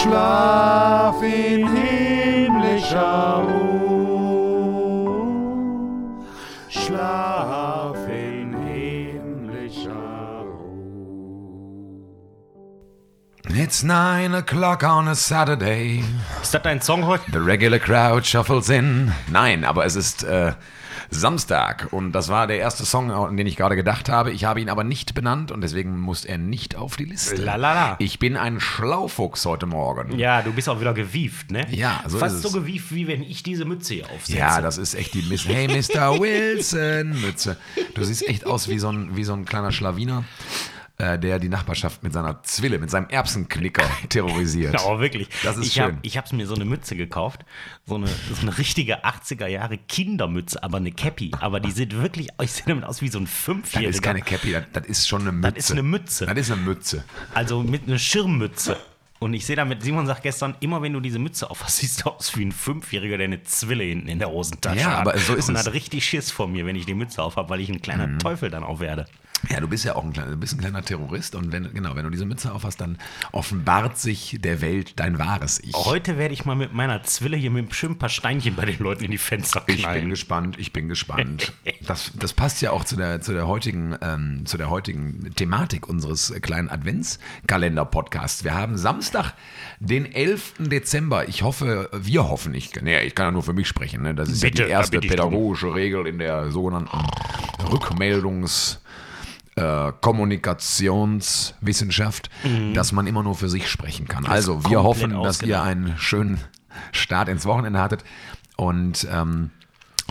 Schlaf in himmlischer Ruhe. Schlaf in himmlischer Ruhe. It's nine o'clock on a Saturday. Ist das dein Song heute? The regular crowd shuffles in. Nein, aber es ist äh, Samstag und das war der erste Song, an den ich gerade gedacht habe. Ich habe ihn aber nicht benannt und deswegen muss er nicht auf die Liste. Lalala. Ich bin ein Schlaufuchs heute Morgen. Ja, du bist auch wieder gewieft, ne? Ja, so Fast ist so es. gewieft, wie wenn ich diese Mütze hier aufsetze. Ja, das ist echt die Miss. Hey, Mr. Wilson, Mütze. Du siehst echt aus wie so ein, wie so ein kleiner Schlawiner, äh, der die Nachbarschaft mit seiner Zwille, mit seinem Erbsenknicker terrorisiert. Ja, aber wirklich. Das ist ich schön. Hab, ich habe mir so eine Mütze gekauft. So eine, so eine richtige 80er Jahre Kindermütze, aber eine Cappy. Aber die sieht wirklich, ich sehe damit aus wie so ein Das Fünfjähriger. ist keine Cappy, das, das ist schon eine Mütze. Das ist eine Mütze. Das ist eine Mütze. Also mit einer Schirmmütze. Und ich sehe damit, Simon sagt gestern, immer wenn du diese Mütze aufhast, siehst du aus wie ein Fünfjähriger, der eine Zwille hinten in der Hosentasche Ja, hat. aber so ist und es. Mhm. hat richtig Schiss vor mir, wenn ich die Mütze aufhab, weil ich ein kleiner Teufel dann auch werde. Ja, du bist ja auch ein kleiner, du bist ein kleiner Terrorist und wenn, genau, wenn du diese Mütze aufhast, dann offenbart sich der Welt dein wahres Ich. Heute werde ich mal mit meiner Zwille hier mit schön ein paar Steinchen bei den Leuten in die Fenster Ich bin knallen. gespannt, ich bin gespannt. Das, das passt ja auch zu der, zu der heutigen, ähm, zu der heutigen Thematik unseres kleinen Adventskalender-Podcasts. Wir haben Samstag, den 11. Dezember. Ich hoffe, wir hoffen, ich, nee, ich kann ja nur für mich sprechen. Ne? Das ist Bitte, ja die erste pädagogische Regel in der sogenannten Rückmeldungs- äh, Kommunikationswissenschaft, dass man immer nur für sich sprechen kann. Also wir hoffen, dass ihr ausgedacht. einen schönen Start ins Wochenende hattet und ähm,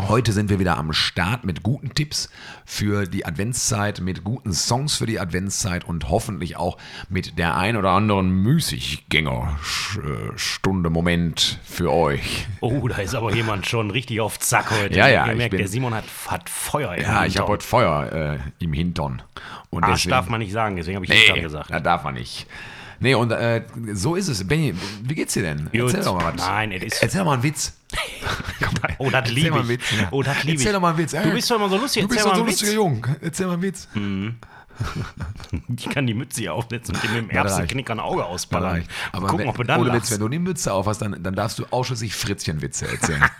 Heute sind wir wieder am Start mit guten Tipps für die Adventszeit, mit guten Songs für die Adventszeit und hoffentlich auch mit der ein oder anderen Müßiggänger-Stunde, Moment für euch. Oh, da ist aber jemand schon richtig auf Zack heute. Ja, ja, Ihr ich merkt, bin- der Simon hat, hat Feuer im Ja, ich Hintern. habe heute Feuer äh, im Hintern. Und Arsch darf man nicht sagen, deswegen habe ich Nee, gesagt. das darf man nicht. Nee, und äh, so ist es. Benny, wie geht's dir denn? Gut. Erzähl doch mal was. Nein, es ist- Erzähl doch mal einen Witz. Oh, das liebe ich. Witz, ja. Oh, das liebe ich. Erzähl doch mal einen Witz. Du bist doch immer so lustig. Du bist doch so ein lustiger Junge. Erzähl mal einen Witz. Ich kann die Mütze hier aufsetzen und mit dem das Erbsenknicker ein Auge ausballern. Aber Gucken, wenn, ob du dann ohne Witz, wenn du die Mütze auf hast, dann, dann darfst du ausschließlich Fritzchenwitze erzählen.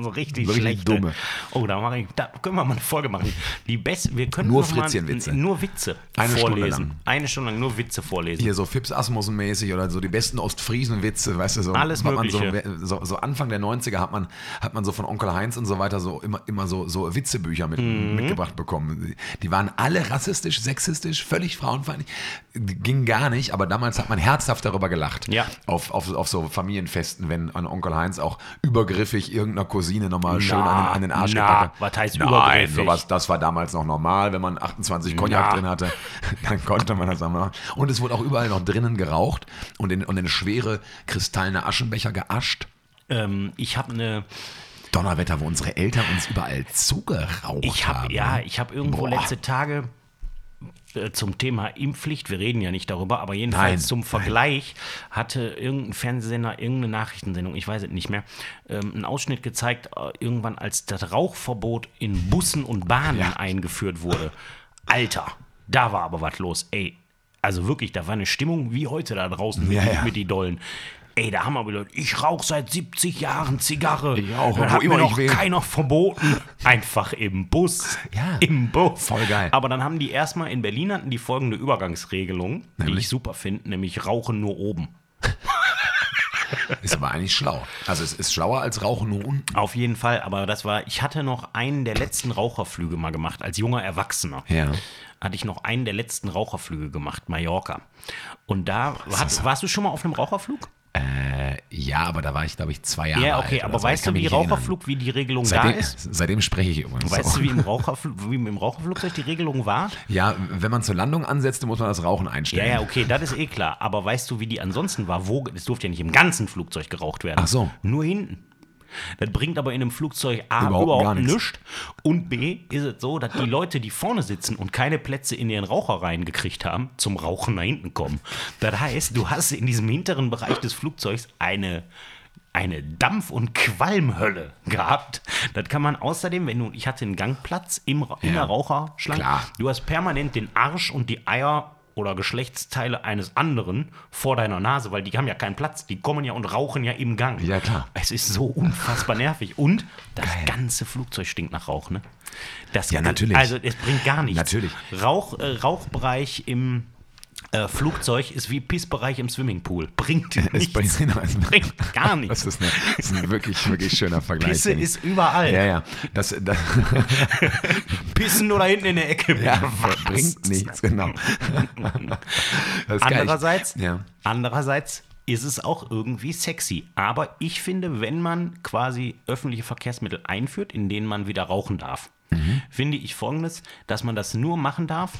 So richtig So richtig dumme. Oh, da, ich, da können wir mal eine Folge machen. Die best, wir können Nur Fritzchenwitze. Nur Witze Eine Stunde vorlesen. lang. Eine Stunde lang nur Witze vorlesen. Hier so Fips Asmussen-mäßig oder so die besten Ostfriesen-Witze, weißt du, so. Alles man so, Mögliche. so, so Anfang der 90er hat man, hat man so von Onkel Heinz und so weiter so immer, immer so, so Witzebücher mit, Mhm. mitgebracht bekommen. Die waren alle rassistisch, sexistisch, völlig frauenfeindlich. Ging gar nicht, aber damals hat man herzhaft darüber gelacht. Ja. Auf, auf, auf so Familienfesten, wenn an Onkel Heinz auch übergriffig irgendeiner Cousine nochmal schön an den, an den Arsch na, gepackt hat. was heißt Nein, übergriffig? sowas, das war damals noch normal, wenn man 28 Cognac Na. drin hatte, dann konnte man das auch machen. Und es wurde auch überall noch drinnen geraucht und in, und in schwere kristallene Aschenbecher geascht. Ähm, ich habe eine. Donnerwetter, wo unsere Eltern uns überall zugeraucht Ich habe haben. ja, ich habe irgendwo Boah. letzte Tage zum Thema Impfpflicht, wir reden ja nicht darüber, aber jedenfalls Nein, zum Vergleich hatte irgendein Fernsehsender, irgendeine Nachrichtensendung, ich weiß es nicht mehr, ähm, einen Ausschnitt gezeigt, äh, irgendwann als das Rauchverbot in Bussen und Bahnen Ja. eingeführt wurde. Alter, da war aber was los, ey. Also wirklich, da war eine Stimmung wie heute da draußen mit, Ja, ja. mit die Dollen. Ey, da haben wir wieder, ich rauche seit 70 Jahren Zigarre. Ich auch, Dann hat immer mir noch keiner verboten. Einfach im Bus. Ja. Im Bus. Voll geil. Aber dann haben die erstmal in Berlin hatten die folgende Übergangsregelung, die Nämlich? ich super finde, nämlich Rauchen nur oben. Ist aber eigentlich schlau. Also es ist schlauer als Rauchen nur unten. Auf jeden Fall, aber das war, ich hatte noch einen der letzten Raucherflüge mal gemacht, als junger Erwachsener. Ja. Hatte ich noch einen der letzten Raucherflüge gemacht, Mallorca. Und da, hat, warst du schon mal auf einem Raucherflug? Äh, Ja, aber da war ich, glaube ich, zwei Jahre Ja, alt. okay, oder aber so. Weißt du, wie. Raucherflug, wie die Regelung Seitdem, da ist? seitdem spreche ich übrigens. Weißt so. du, wie im, Raucherflug, wie im Raucherflugzeug die Regelung war? Ja, wenn man zur Landung ansetzt, muss man das Rauchen Ja, einstellen. ja, okay, das ist eh klar. Aber weißt du, wie die ansonsten war? Wo, es durfte ja nicht im ganzen Flugzeug geraucht werden. Ach so. Nur hinten. Das bringt aber in einem Flugzeug A Überhaupt überhaupt, nichts. nichts. Und B ist es so, dass die Leute, die vorne sitzen und keine Plätze in ihren Raucherreihen gekriegt haben, zum Rauchen nach hinten kommen. Das heißt, du hast in diesem hinteren Bereich des Flugzeugs eine eine Dampf- und Qualmhölle gehabt. Das kann man außerdem, wenn du, ich hatte einen Gangplatz im, in Ja, der Raucherschlange, klar. du hast permanent den Arsch und die Eier oder Geschlechtsteile eines anderen vor deiner Nase, weil die haben ja keinen Platz. Die kommen ja und rauchen ja im Gang. Ja, klar. Es ist so unfassbar nervig. Und das ganze Flugzeug stinkt nach Rauch, ne? Das, Ja, natürlich. Also es bringt gar nichts. Natürlich. Rauch, äh, Rauchbereich im äh, Flugzeug ist wie Pissbereich im Swimmingpool. Bringt nichts. bringt, bringt gar nichts. Das ist, eine, das ist ein wirklich, wirklich schöner Vergleich. Pisse ist überall. Ja, ja. Das, das Pissen oder hinten in der Ecke. ja, Was? bringt nichts, genau. Andererseits, Ja. andererseits ist es auch irgendwie sexy. Aber ich finde, wenn man quasi öffentliche Verkehrsmittel einführt, in denen man wieder rauchen darf, Mhm. finde ich folgendes, dass man das nur machen darf,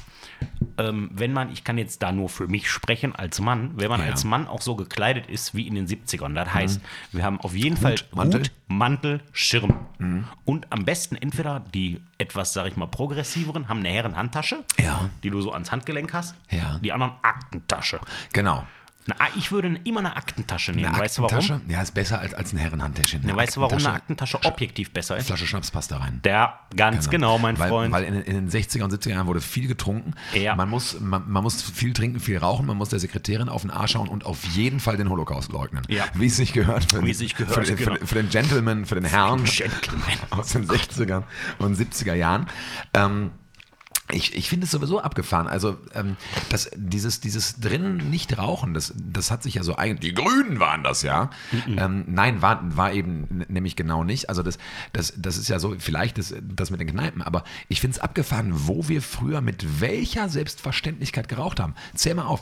ähm, wenn man, ich kann jetzt da nur für mich sprechen als Mann, wenn man Ja. Mhm. als Mann auch so gekleidet ist wie in den 70ern. Das heißt, wir haben auf jeden Fall Mantel. Hut, Mantel, Schirm. Mhm. Und am besten entweder die etwas, sag ich mal, progressiveren haben eine Herrenhandtasche, Ja. die du so ans Handgelenk hast. Ja. Die anderen Aktentasche. Genau. Na, ich würde immer eine Aktentasche nehmen. Eine weißt du warum? Aktentasche? Ja, ist besser als, als ein Herrenhandtäschchen. Ja, weißt du, warum eine Aktentasche- Aktentasche objektiv besser ist? Flasche Schnaps passt da rein. Der, ganz genau, mein weil, Freund. Weil in, in den 60er und 70er Jahren wurde viel getrunken. Ja. Man, muss, man, man muss viel trinken, viel rauchen, man muss der Sekretärin auf den Arsch schauen und auf jeden Fall den Holocaust leugnen. Ja. Wie es sich gehört. Für, Wie es sich gehört, Für, den- für, genau. den- für den Gentleman, für den Herrn Gentleman. aus den 60er und 70er Jahren. Ähm, ich, ich finde es sowieso abgefahren. Also, ähm, das, dieses, dieses drinnen nicht rauchen, das, das hat sich ja so eigentlich. Die Grünen waren das ja. Ähm, nein, war, war eben nämlich genau nicht. Also, das, das, das ist ja so, vielleicht das, das mit den Kneipen, aber ich finde es abgefahren, wo wir früher mit welcher Selbstverständlichkeit geraucht haben. Zähl mal auf.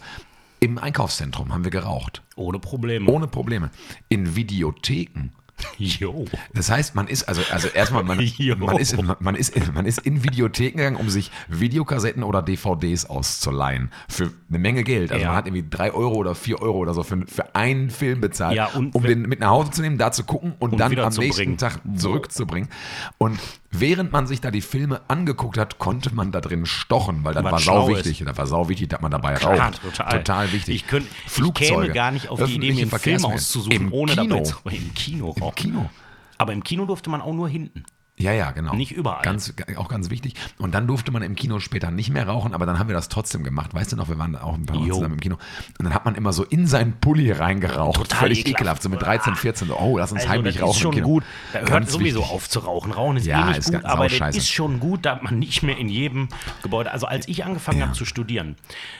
Im Einkaufszentrum haben wir geraucht. Ohne Probleme. Ohne Probleme. In Videotheken. Jo. Das heißt, man ist, also, also erstmal, man, man, ist, man, ist, in- man ist in Videotheken gegangen, um sich Videokassetten oder DVDs auszuleihen. Für eine Menge Geld. Also Ja. man hat irgendwie drei Euro oder vier Euro oder so für, für einen Film bezahlt, Ja, um wenn- den mit nach Hause zu nehmen, da zu gucken und, Und dann am nächsten bringen. Tag zurückzubringen. Und während man sich da die Filme angeguckt hat, konnte man da drin stochen, weil das war sau wichtig. Das war sau wichtig, dass man dabei Klar, raucht. total. wichtig. Ich, könnt, ich Flugzeuge, käme gar nicht auf die Idee, mir einen Film auszusuchen, Im ohne Kino. dabei zu. Im Kino Im rauchen. Kino. Aber im Kino durfte man auch nur hinten. Ja, ja, genau. Nicht überall. Ganz, auch ganz wichtig. Und dann durfte man im Kino später nicht mehr rauchen, aber dann haben wir das trotzdem gemacht. Weißt du noch, wir waren auch ein paar Mal zusammen im Kino. Und dann hat man immer so in seinen Pulli reingeraucht. Total Völlig ekelhaft. ekelhaft. So mit 13, 14. So, oh, lass uns Also, heimlich das rauchen. ist schon Kino. gut. Da hört Ganz sowieso wichtig. auf zu rauchen. Rauchen ist Ja, eh nicht ist gut, aber das ist schon gut, da man nicht mehr in jedem Gebäude. Also als ich angefangen habe zu studieren,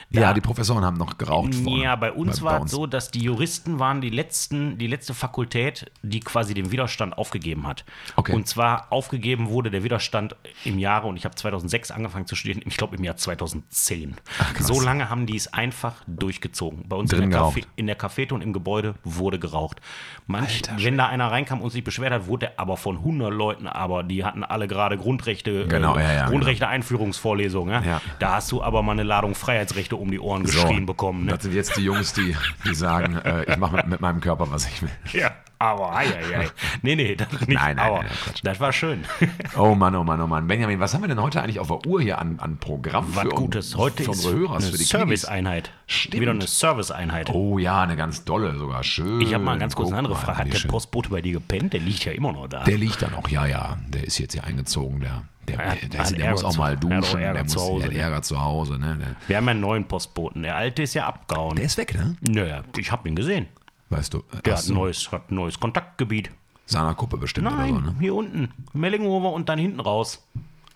Ja, die Professoren haben noch geraucht vorne. Ja, bei uns Bei- war es so, dass die Juristen waren die letzten, die letzte Fakultät, die quasi den Widerstand aufgegeben hat. Okay. Und zwar aufgegeben wurde der Widerstand im Jahre, und ich habe 2006 angefanang zu studieren, ich glaube im Jahr 2010. krass. so lange haben die es einfach durchgezogen. Bei uns Drin in der, Café, in der Cafete und im Gebäude wurde geraucht. Manch, wenn da einer reinkam und sich beschwert hat, wurde er aber von 100 Leuten, aber die hatten alle gerade Grundrechte, Genau, äh, ja, ja, Grundrechte Einführungsvorlesung. Ja? Ja. Da hast du aber mal eine Ladung Freiheitsrechte um die Ohren So, geschrien bekommen. Ne? Das sind jetzt die Jungs, die, die sagen, äh, ich mache mit, mit meinem Körper, was ich will. Ja, aber ei, ei, ei. Nee, nee, das nicht. Nein, nein, aber nein, nein, das war schön. Oh Mann, oh Mann, oh Mann. Benjamin, was haben wir denn heute eigentlich auf der Uhr hier an, an Programm Was für, Gutes. Heute für ist Hörer, eine? Serviceeinheit. Stimmt. Wieder eine Serviceeinheit. Oh ja, eine ganz dolle sogar. Schön. Ich habe mal ganz kurz eine andere Frage. Hat der schön. Postbote bei dir gepennt? Der liegt ja immer noch da. Der liegt da noch, ja, ja. Der ist jetzt hier eingezogen. Der, der, Er der, der, hat der muss auch zu- mal duschen. Ärger Der zu muss Hause, der ne? Ärger zu Hause. Ne? Der, Wir haben einen neuen Postboten. Der alte ist ja abgehauen. der ist weg, ne? Naja, ich habe ihn gesehen. Weißt du. Der hat ein neues, hat ein neues Kontaktgebiet. Seiner Kuppe bestimmt Nein, oder so, ne? hier unten. Mellinghofer und dann hinten raus.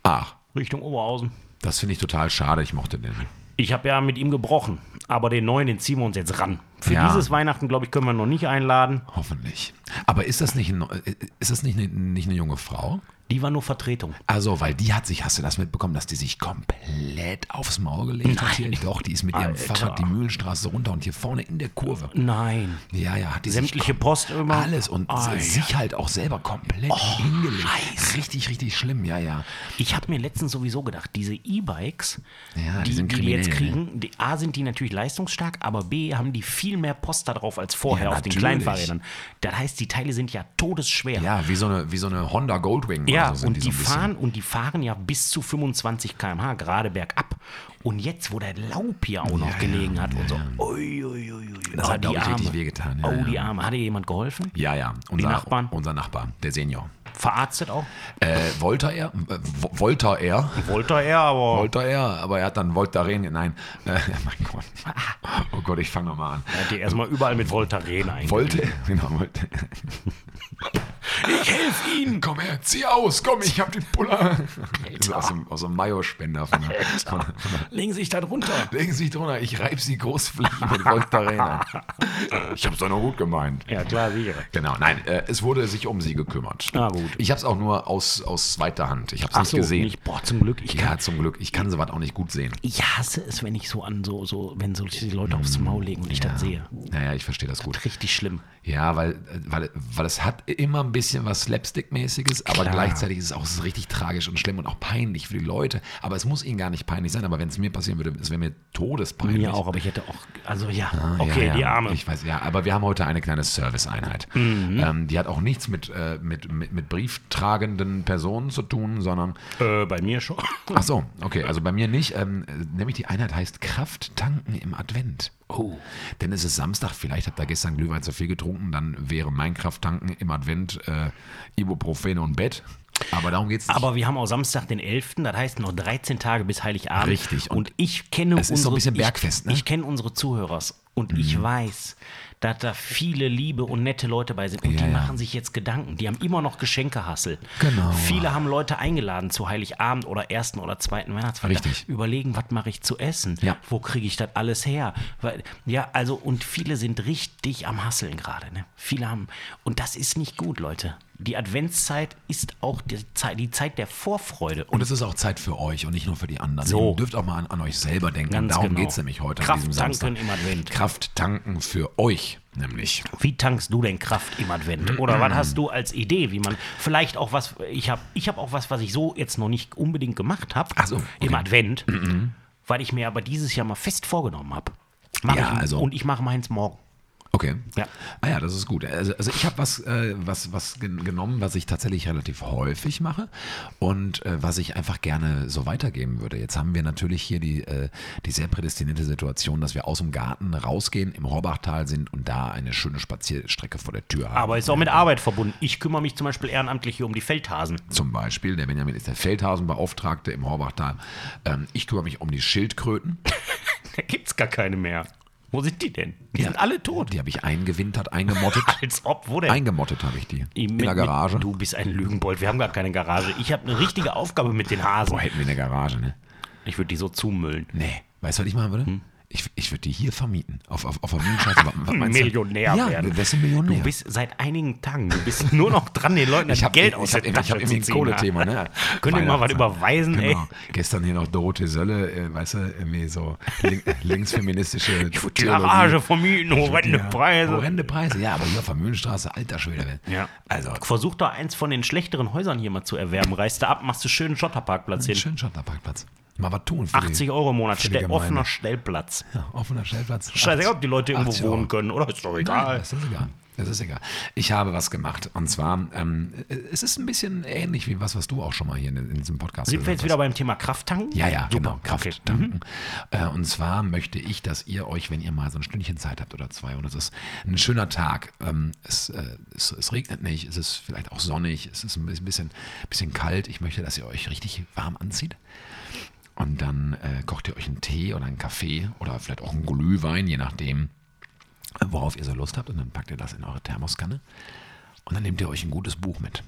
Ach, Richtung Oberhausen. das finde ich total schade. Ich mochte den. Ich habe ja mit ihm gebrochen. Aber den neuen, den ziehen wir uns jetzt ran. Für Ja. dieses Weihnachten, glaube ich, können wir noch nicht einladen. Hoffentlich. Aber ist das nicht, ein, ist das nicht, eine, nicht eine junge Frau? Die war nur Vertretung. Also, weil die hat sich, hast du das mitbekommen, dass die sich komplett aufs Maul gelegt hat hier? Doch, die ist mit ihrem Alter. Fahrrad die Mühlenstraße runter und hier vorne in der Kurve. Nein. Ja, ja, hat die Sämtliche Post immer? Alles und Ah, ja. sich halt auch selber komplett hingelegt. Scheiße. Richtig, richtig schlimm, ja, ja. Ich habe mir letztens sowieso gedacht, diese E-Bikes, Ja, die die, die wir jetzt ne? kriegen, die, A sind die natürlich leistungsstark, aber B haben die viel mehr Post da drauf als vorher Ja, auf den natürlich. kleinen Fahrrädern. Das heißt, die Teile sind ja todesschwer. Ja, wie so eine, wie so eine Honda Goldwing. Ja, oder so sind und die, bisschen. fahren und die fahren ja bis zu 25 km/h gerade bergab. Und jetzt, wo der Laub hier auch noch Ja, gelegen ja, hat und so, ja. ui, ui, ui. Das Oh, hat, die ich, richtig Arme. wehgetan, ja, oh, ja. die Arme. Hat dir jemand geholfen? Ja, ja. Unser, Nachbarn? Unser Nachbar, der Senior. Verarztet auch? Äh, wollte er, äh, wo- wollte er, Wollte er, aber. wollte er, aber er hat dann Voltaren, nein, äh, mein Gott, oh Gott, ich fange nochmal an. Er hat dir erstmal überall mit Voltaren eingegangen. Wollte, genau, wollte. Ich helfe Ihnen, komm her, zieh aus, komm, ich hab den Puller. Das aus dem, aus dem Mayo-Spender von der, von, der- Legen Sie sich da drunter. Legen Sie sich drunter, ich reib Sie großflächig mit Voltaren an. Ich hab's doch nur gut gemeint. Ja, klar, sicher. Genau, nein, äh, es wurde sich um sie gekümmert. Ah, gut. Ich habe es auch nur aus, aus zweiter Hand. Ich habe es Ach nicht so, gesehen. nicht, boah, zum Glück. Ich, kann, ja, zum Glück. Ich kann sowas auch nicht gut sehen. ich hasse es, wenn ich so an so, so wenn solche Leute aufs Maul legen und ich das sehe. Naja, ich verstehe das gut. Richtig schlimm. Ja, weil, weil, weil es hat immer ein bisschen was Slapstick-mäßiges, aber gleichzeitig ist es auch richtig tragisch und schlimm und auch peinlich für die Leute. Aber es muss ihnen gar nicht peinlich sein. Aber wenn es mir passieren würde, es wäre mir todespeinlich. Mir auch, aber ich hätte auch, also ja, Ah, okay, ja, ja. die Arme. Ich weiß, ja, aber wir haben heute eine kleine Serviceeinheit. Mhm. Ähm, die hat auch nichts mit, äh, mit, mit, mit brieftragenden Personen zu tun, sondern äh, bei mir schon. Ach so, okay, also bei mir nicht. Ähm, nämlich die Einheit heißt Kraft tanken im Advent. Oh. Denn es ist Samstag, vielleicht habt ihr gestern Glühwein zu viel getrunken, dann wäre mein Krafttanken im Advent äh, Ibuprofen und Bett. Aber darum geht es nicht. Aber wir haben auch Samstag den 11., das heißt noch 13 Tage bis Heiligabend. Richtig. Und, Und ich kenne es ist so ein bisschen Bergfest, ich, ne? Mhm. Ich kenne unsere Zuhörers und ich weiß, dass da viele liebe und nette Leute bei sind und Ja, die ja. machen sich jetzt Gedanken. Die haben immer noch Geschenkehassel. Genau. Viele haben Leute eingeladen zu Heiligabend oder ersten oder zweiten Weihnachtsfeiertag. Richtig. Überlegen, was mache ich zu essen? Ja. Wo kriege ich das alles her? Weil, ja, also und viele sind richtig am Hasseln gerade. Ne? Viele haben und das ist nicht gut, Leute. Die Adventszeit ist auch die Zeit, die Zeit der Vorfreude. und es ist auch Zeit für euch und nicht nur für die anderen. So. Ihr dürft auch mal an, an euch selber denken. Ganz darum genau. geht es nämlich heute Kraft an diesem tanken Samstag. im Advent. Kraft tanken für euch, nämlich. Wie tankst du denn Kraft im Advent? Oder was hast du als Idee, wie man vielleicht auch was, ich habe ich hab auch was, was ich so jetzt noch nicht unbedingt gemacht habe so, im okay. Advent, weil ich mir aber dieses Jahr mal fest vorgenommen habe. Ja, also- und ich mache meins morgen. Okay. Ja. Ah ja, das ist gut. Also, also ich habe was, äh, was, was gen- genommen, was ich tatsächlich relativ häufig mache und äh, was ich einfach gerne so weitergeben würde. Jetzt haben wir natürlich hier die, äh, die sehr prädestinierte Situation, dass wir aus dem Garten rausgehen, im Horbachtal sind und da eine schöne Spazierstrecke vor der Tür haben. Aber ist auch mit Arbeit verbunden. Ich kümmere mich zum Beispiel ehrenamtlich hier um die Feldhasen. Zum Beispiel, der Benjamin ist der Feldhasenbeauftragte im Horbachtal. Ähm, ich kümmere mich um die Schildkröten. Da gibt es gar keine mehr. Wo sind die denn? Die sind alle tot. Die habe ich eingewintert, eingemottet. Als ob, wo denn? Eingemottet habe ich die. In Mit- der Garage. Mit, du bist ein Lügenbold. Wir haben gar keine Garage. Ich habe eine richtige Aufgabe mit den Hasen. Boah, hätten wir eine Garage, ne? Ich würde die so zumüllen. Nee, weißt du, was ich machen würde? Hm? Ich, ich würde die hier vermieten. Auf, auf, auf du? Millionär ja, werden. du wärst ein Millionär. Du bist seit einigen Tagen, du bist nur noch dran, den Leuten das habe Geld aus der ich Tasche hab irgendwie ein. Kohlethema, ne? Könnt ihr mal was überweisen, ey? genau. Gestern hier noch Dorothee Sölle, äh, weißt du, irgendwie so link, linksfeministische Ich würde die Garage vermieten, horrende Preise. Horrende Preise, ja, aber hier auf der Mühlenstraße, alter Schwede. Ja. Also, Versuch doch eins von den schlechteren Häusern hier mal zu erwerben. Reißt da ab, machst du schönen Schotterparkplatz hin. schön Schotterparkplatz. Mal was tun. Für 80 Euro im Monat, offener Stellplatz. Die, ja, offener Stellplatz. Scheißegal, ob die Leute irgendwo 80 Euro. wohnen können, oder? Ist doch Nein, egal. das ist egal. Das ist egal. Ich habe was gemacht. Und zwar, ähm, es ist ein bisschen ähnlich wie was, was du auch schon mal hier in, in diesem Podcast Sind wir jetzt wieder beim Thema Krafttanken? Ja, ja, Super. genau. Kraft Okay. tanken. Äh, und zwar möchte ich, dass ihr euch, wenn ihr mal so ein Stündchen Zeit habt oder zwei, und es ist ein schöner Tag, ähm, es, äh, es, es regnet nicht, es ist vielleicht auch sonnig, es ist ein bisschen, bisschen kalt. Ich möchte, dass ihr euch richtig warm anzieht. Und dann äh, kocht ihr euch einen Tee oder einen Kaffee oder vielleicht auch einen Glühwein, je nachdem, worauf ihr so Lust habt. Und dann packt ihr das in eure Thermoskanne. Und dann nehmt ihr euch ein gutes Buch mit.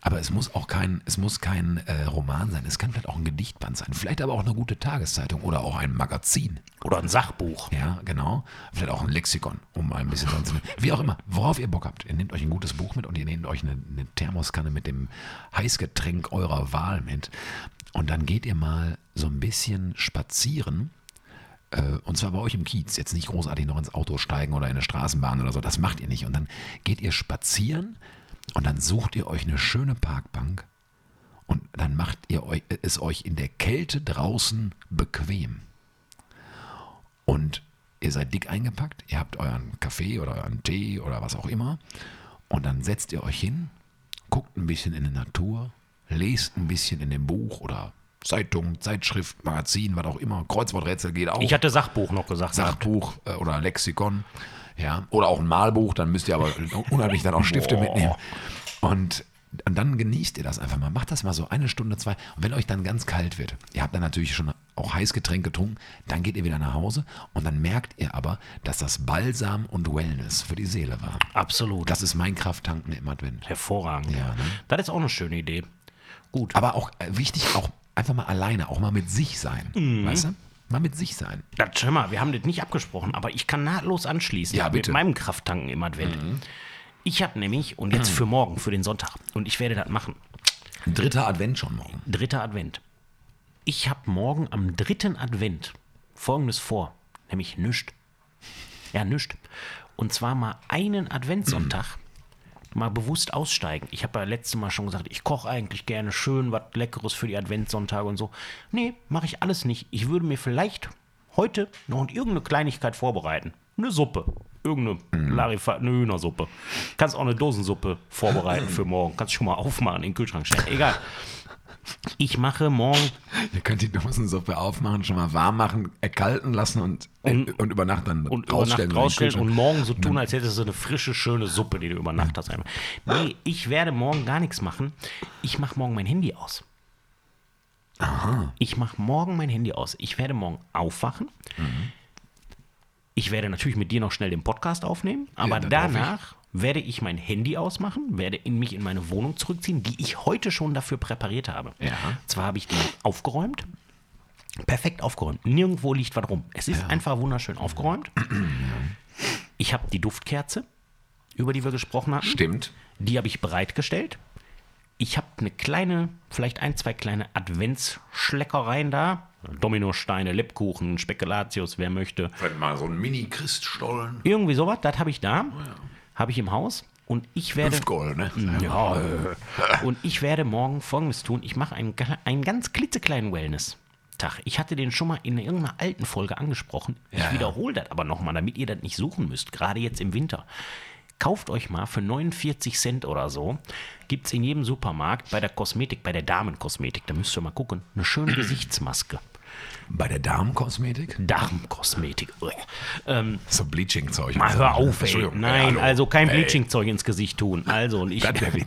Aber es muss auch kein, es muss kein äh, Roman sein. Es kann vielleicht auch ein Gedichtband sein. Vielleicht aber auch eine gute Tageszeitung oder auch ein Magazin. Oder ein Sachbuch. Ja, genau. Vielleicht auch ein Lexikon, um mal ein bisschen sonst. Wie auch immer, worauf ihr Bock habt. Ihr nehmt euch ein gutes Buch mit und ihr nehmt euch eine, eine Thermoskanne mit dem Heißgetränk eurer Wahl mit. Und dann geht ihr mal so ein bisschen spazieren. Äh, Und zwar bei euch im Kiez. Jetzt nicht großartig noch ins Auto steigen oder in eine Straßenbahn oder so. Das macht ihr nicht. Und dann geht ihr spazieren und dann sucht ihr euch eine schöne Parkbank und dann macht ihr euch, es euch in der Kälte draußen bequem. Und ihr seid dick eingepackt, ihr habt euren Kaffee oder euren Tee oder was auch immer. Und dann setzt ihr euch hin, guckt ein bisschen in die Natur, lest ein bisschen in dem Buch oder Zeitung, Zeitschrift, Magazin, was auch immer. Kreuzworträtsel geht auch. Ich hatte Sachbuch noch gesagt. Sachbuch äh, oder Lexikon. Ja, oder auch ein Malbuch, dann müsst ihr aber unheimlich dann auch Stifte mitnehmen. Und, und dann genießt ihr das einfach mal. Macht das mal so eine Stunde, zwei. Und wenn euch dann ganz kalt wird, ihr habt dann natürlich schon auch Heißgetränk getrunken, dann geht ihr wieder nach Hause und dann merkt ihr aber, dass das Balsam und Wellness für die Seele war. Absolut. Das ist mein Krafttanken im Advent. Hervorragend. Ja, ne? Das ist auch eine schöne Idee. Gut. Aber auch äh, wichtig, auch einfach mal alleine, auch mal mit sich sein. Mhm. Weißt du? Mal mit sich sein. Das, hör mal, wir haben das nicht abgesprochen, aber ich kann nahtlos anschließen Ja, bitte. Mhm. mit meinem Krafttanken im Advent. Ich habe nämlich, und jetzt für morgen, für den Sonntag, und ich werde das machen, Dritter Advent schon morgen. dritter Advent. Ich habe morgen am dritten Advent folgendes vor, nämlich nüscht. Ja, nüscht. Und zwar mal einen Adventssonntag mal bewusst aussteigen. Ich habe ja letztes Mal schon gesagt, ich koche eigentlich gerne schön was Leckeres für die Adventssonntage und so. Nee, mache ich alles nicht. Ich würde mir vielleicht heute noch irgendeine Kleinigkeit vorbereiten. Eine Suppe. Irgendeine Larifa, eine Hühnersuppe. Kannst auch eine Dosensuppe vorbereiten für morgen. Kannst schon mal aufmachen, in den Kühlschrank stellen. Egal. Ich mache morgen Ihr könnt die Dosensuppe aufmachen, schon mal warm machen, erkalten lassen und, Und- und über Nacht dann und über rausstellen. Nacht in den rausstellen und morgen so tun, als hättest du eine frische, schöne Suppe, die du über Nacht hast. Nee, ich werde morgen gar nichts machen. Ich mache morgen mein Handy aus. Ich mache morgen mein Handy aus. Ich werde morgen aufwachen. Ich werde natürlich mit dir noch schnell den Podcast aufnehmen, aber ich. danach werde ich mein Handy ausmachen, werde in mich in meine Wohnung zurückziehen, die ich heute schon dafür präpariert habe. Ja. Zwar habe ich die aufgeräumt, perfekt aufgeräumt. Nirgendwo liegt was rum. Es ist einfach wunderschön aufgeräumt. Ich habe die Duftkerze, über die wir gesprochen hatten. Stimmt. Die habe ich bereitgestellt. Ich habe eine kleine, vielleicht ein, zwei kleine Adventsschleckereien da. Dominosteine, Lebkuchen, Spekulatius, wer möchte. Vielleicht mal so ein Mini-Christstollen. Irgendwie sowas, das habe ich da. Habe ich im Haus. Und ich werde. Hüftgold, ne? Ja, äh, und ich werde morgen folgendes tun. Ich mache einen, einen ganz klitzekleinen Wellness-Tag. Ich hatte den schon mal in irgendeiner alten Folge angesprochen. Ich Ja, ja. wiederhole das aber nochmal, damit ihr das nicht suchen müsst, gerade jetzt im Winter. Kauft euch mal für 49 Cent oder so, gibt es in jedem Supermarkt bei der Kosmetik, bei der Damenkosmetik, da müsst ihr mal gucken, eine schöne Gesichtsmaske. Bei der Darmkosmetik? Darmkosmetik. Ähm, So Bleaching-Zeug. Mal hör auf, ey. Nein, Ey, also kein. Bleaching-Zeug ins Gesicht tun. Also, und ich.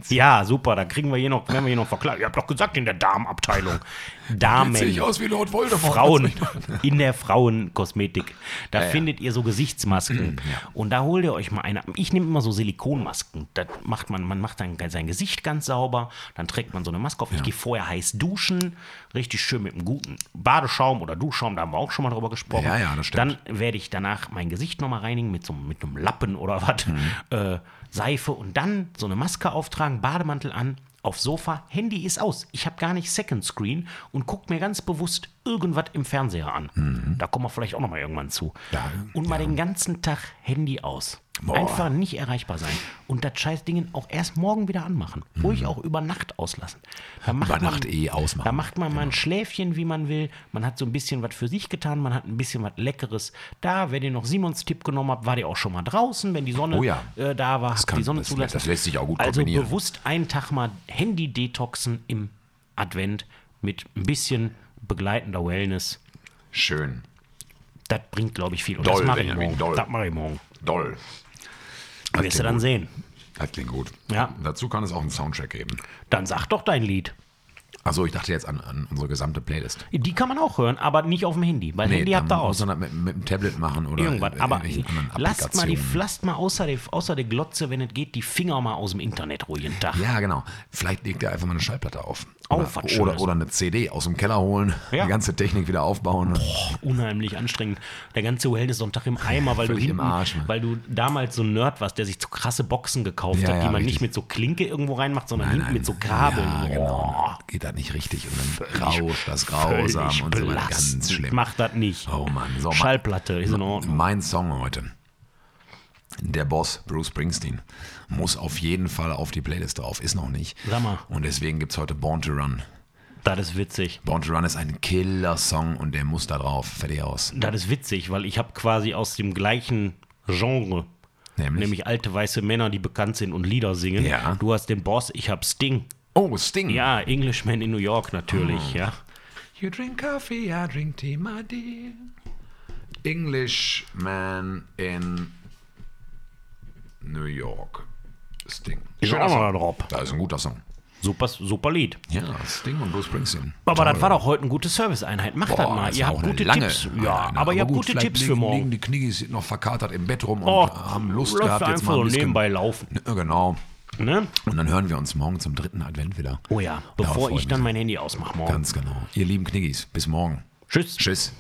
Ja, super, da kriegen wir hier noch, werden wir hier noch verklagt. Ihr habt doch gesagt, in der Darmabteilung. Damen. Sehe ich aus wie Lord Voldemort. Frauen, in der Frauenkosmetik. Da findet ihr so Gesichtsmasken. Und da holt ihr euch mal eine. Ich nehme immer so Silikonmasken. Das macht man, man macht dann sein Gesicht ganz sauber. Dann trägt man so eine Maske auf. Ich gehe vorher heiß duschen. Richtig schön mit einem guten Badeschaum oder Duschschaum. Da haben wir auch schon mal drüber gesprochen. Ja, ja, das stimmt. Dann werde ich danach mein Gesicht nochmal reinigen mit so mit einem Lappen oder was. Mhm. Äh, Seife und dann so eine Maske auftragen, Bademantel an, aufs Sofa, Handy ist aus. Ich habe gar nicht Second Screen und gucke mir ganz bewusst irgendwas im Fernseher an. Da kommen wir vielleicht auch nochmal irgendwann zu. Mhm. Ja, und mal den ganzen Tag Handy aus. Boah. Einfach nicht erreichbar sein. Und das scheiß Ding auch erst morgen wieder anmachen. Ruhig auch über Nacht auslassen. Mhm. Über Nacht eh ausmachen. Da macht man mal ein Schläfchen, wie man will. Man hat so ein bisschen was für sich getan. Man hat ein bisschen was Leckeres. Da, wenn ihr noch Simons Tipp genommen habt, war ihr auch schon mal draußen, wenn die Sonne Oh ja. äh, da war. habt kann- die Sonne das- zulassen. das lässt sich auch gut Also kombinieren. bewusst einen Tag mal Handy-Detoxen im Advent mit ein bisschen begleitender Wellness. Schön. Das bringt, glaube ich, viel. Und Doll, das mache ich. Das mache ich morgen. Doll. Wirst du dann sehen. Das klingt gut. Ja. Dazu kann es auch einen Soundtrack geben. Dann sag doch dein Lied. Achso, ich dachte jetzt an, an unsere gesamte Playlist. Die kann man auch hören, aber nicht auf dem Handy. Weil Handy habt ihr dann aus. muss man das mit, mit dem Tablet machen oder Irgendwas. in Aber irgendwelchen anderen lasst mal, die, lasst mal außer, der, außer der Glotze, wenn es geht, die Finger mal aus dem Internet ruhigen Tag. Ja, genau. Vielleicht legt er einfach mal eine Schallplatte auf. Oh, Oder, oder, oder eine CD aus dem Keller holen, Ja. die ganze Technik wieder aufbauen. Unheimlich anstrengend. Der ganze Wellness-Sonntag im Eimer, weil du, hinten, Arsch, Mann. weil du damals so ein Nerd warst, der sich so krasse Boxen gekauft Ja, hat, die ja, man richtig. nicht mit so Klinke irgendwo reinmacht, sondern hinten mit so Kabeln. Ja, Oh. genau. Geht das nicht richtig. Und dann rauscht das grausam und so weiter. Ganz schlimm. Macht das nicht. Oh Mann. So, Schallplatte ist in Ordnung. Mein Song heute. Der Boss, Bruce Springsteen, muss auf jeden Fall auf die Playlist drauf. Ist noch nicht. Sag mal. Und deswegen gibt es heute Born to Run. Das ist witzig. Born to Run ist ein Killer-Song und der muss da drauf. Fertig aus. Das ist witzig, weil ich habe quasi aus dem gleichen Genre, Nämlich? nämlich alte weiße Männer, die bekannt sind und Lieder singen. Ja. Du hast den Boss, ich habe Sting. Oh, Sting. Ja, Englishman in New York natürlich, Oh. ja. You drink coffee, I drink tea, my dear. Englishman in New York. Sting. Ist auch da drauf. Das ist ein guter Song. Super, super Lied. Ja, Sting und Bruce Springsteen. Aber Toll. das war doch heute eine gute Serviceeinheit. Macht das Boah, mal. das Ihr habt gute lange Tipps. eine, Ja, eine. aber ihr habt gut, gute Tipps liegen, für morgen. liegen die Kniggis noch verkatert im Bett rum und Oh, haben Lust gehabt, jetzt einfach mal ein bisschen. nebenbei laufen. Ja, genau. Ne? Und dann hören wir uns morgen zum dritten Advent wieder. Oh ja, bevor ich dann mein Handy ausmache morgen. Ganz genau. Ihr lieben Kniggis, bis morgen. Tschüss. Tschüss.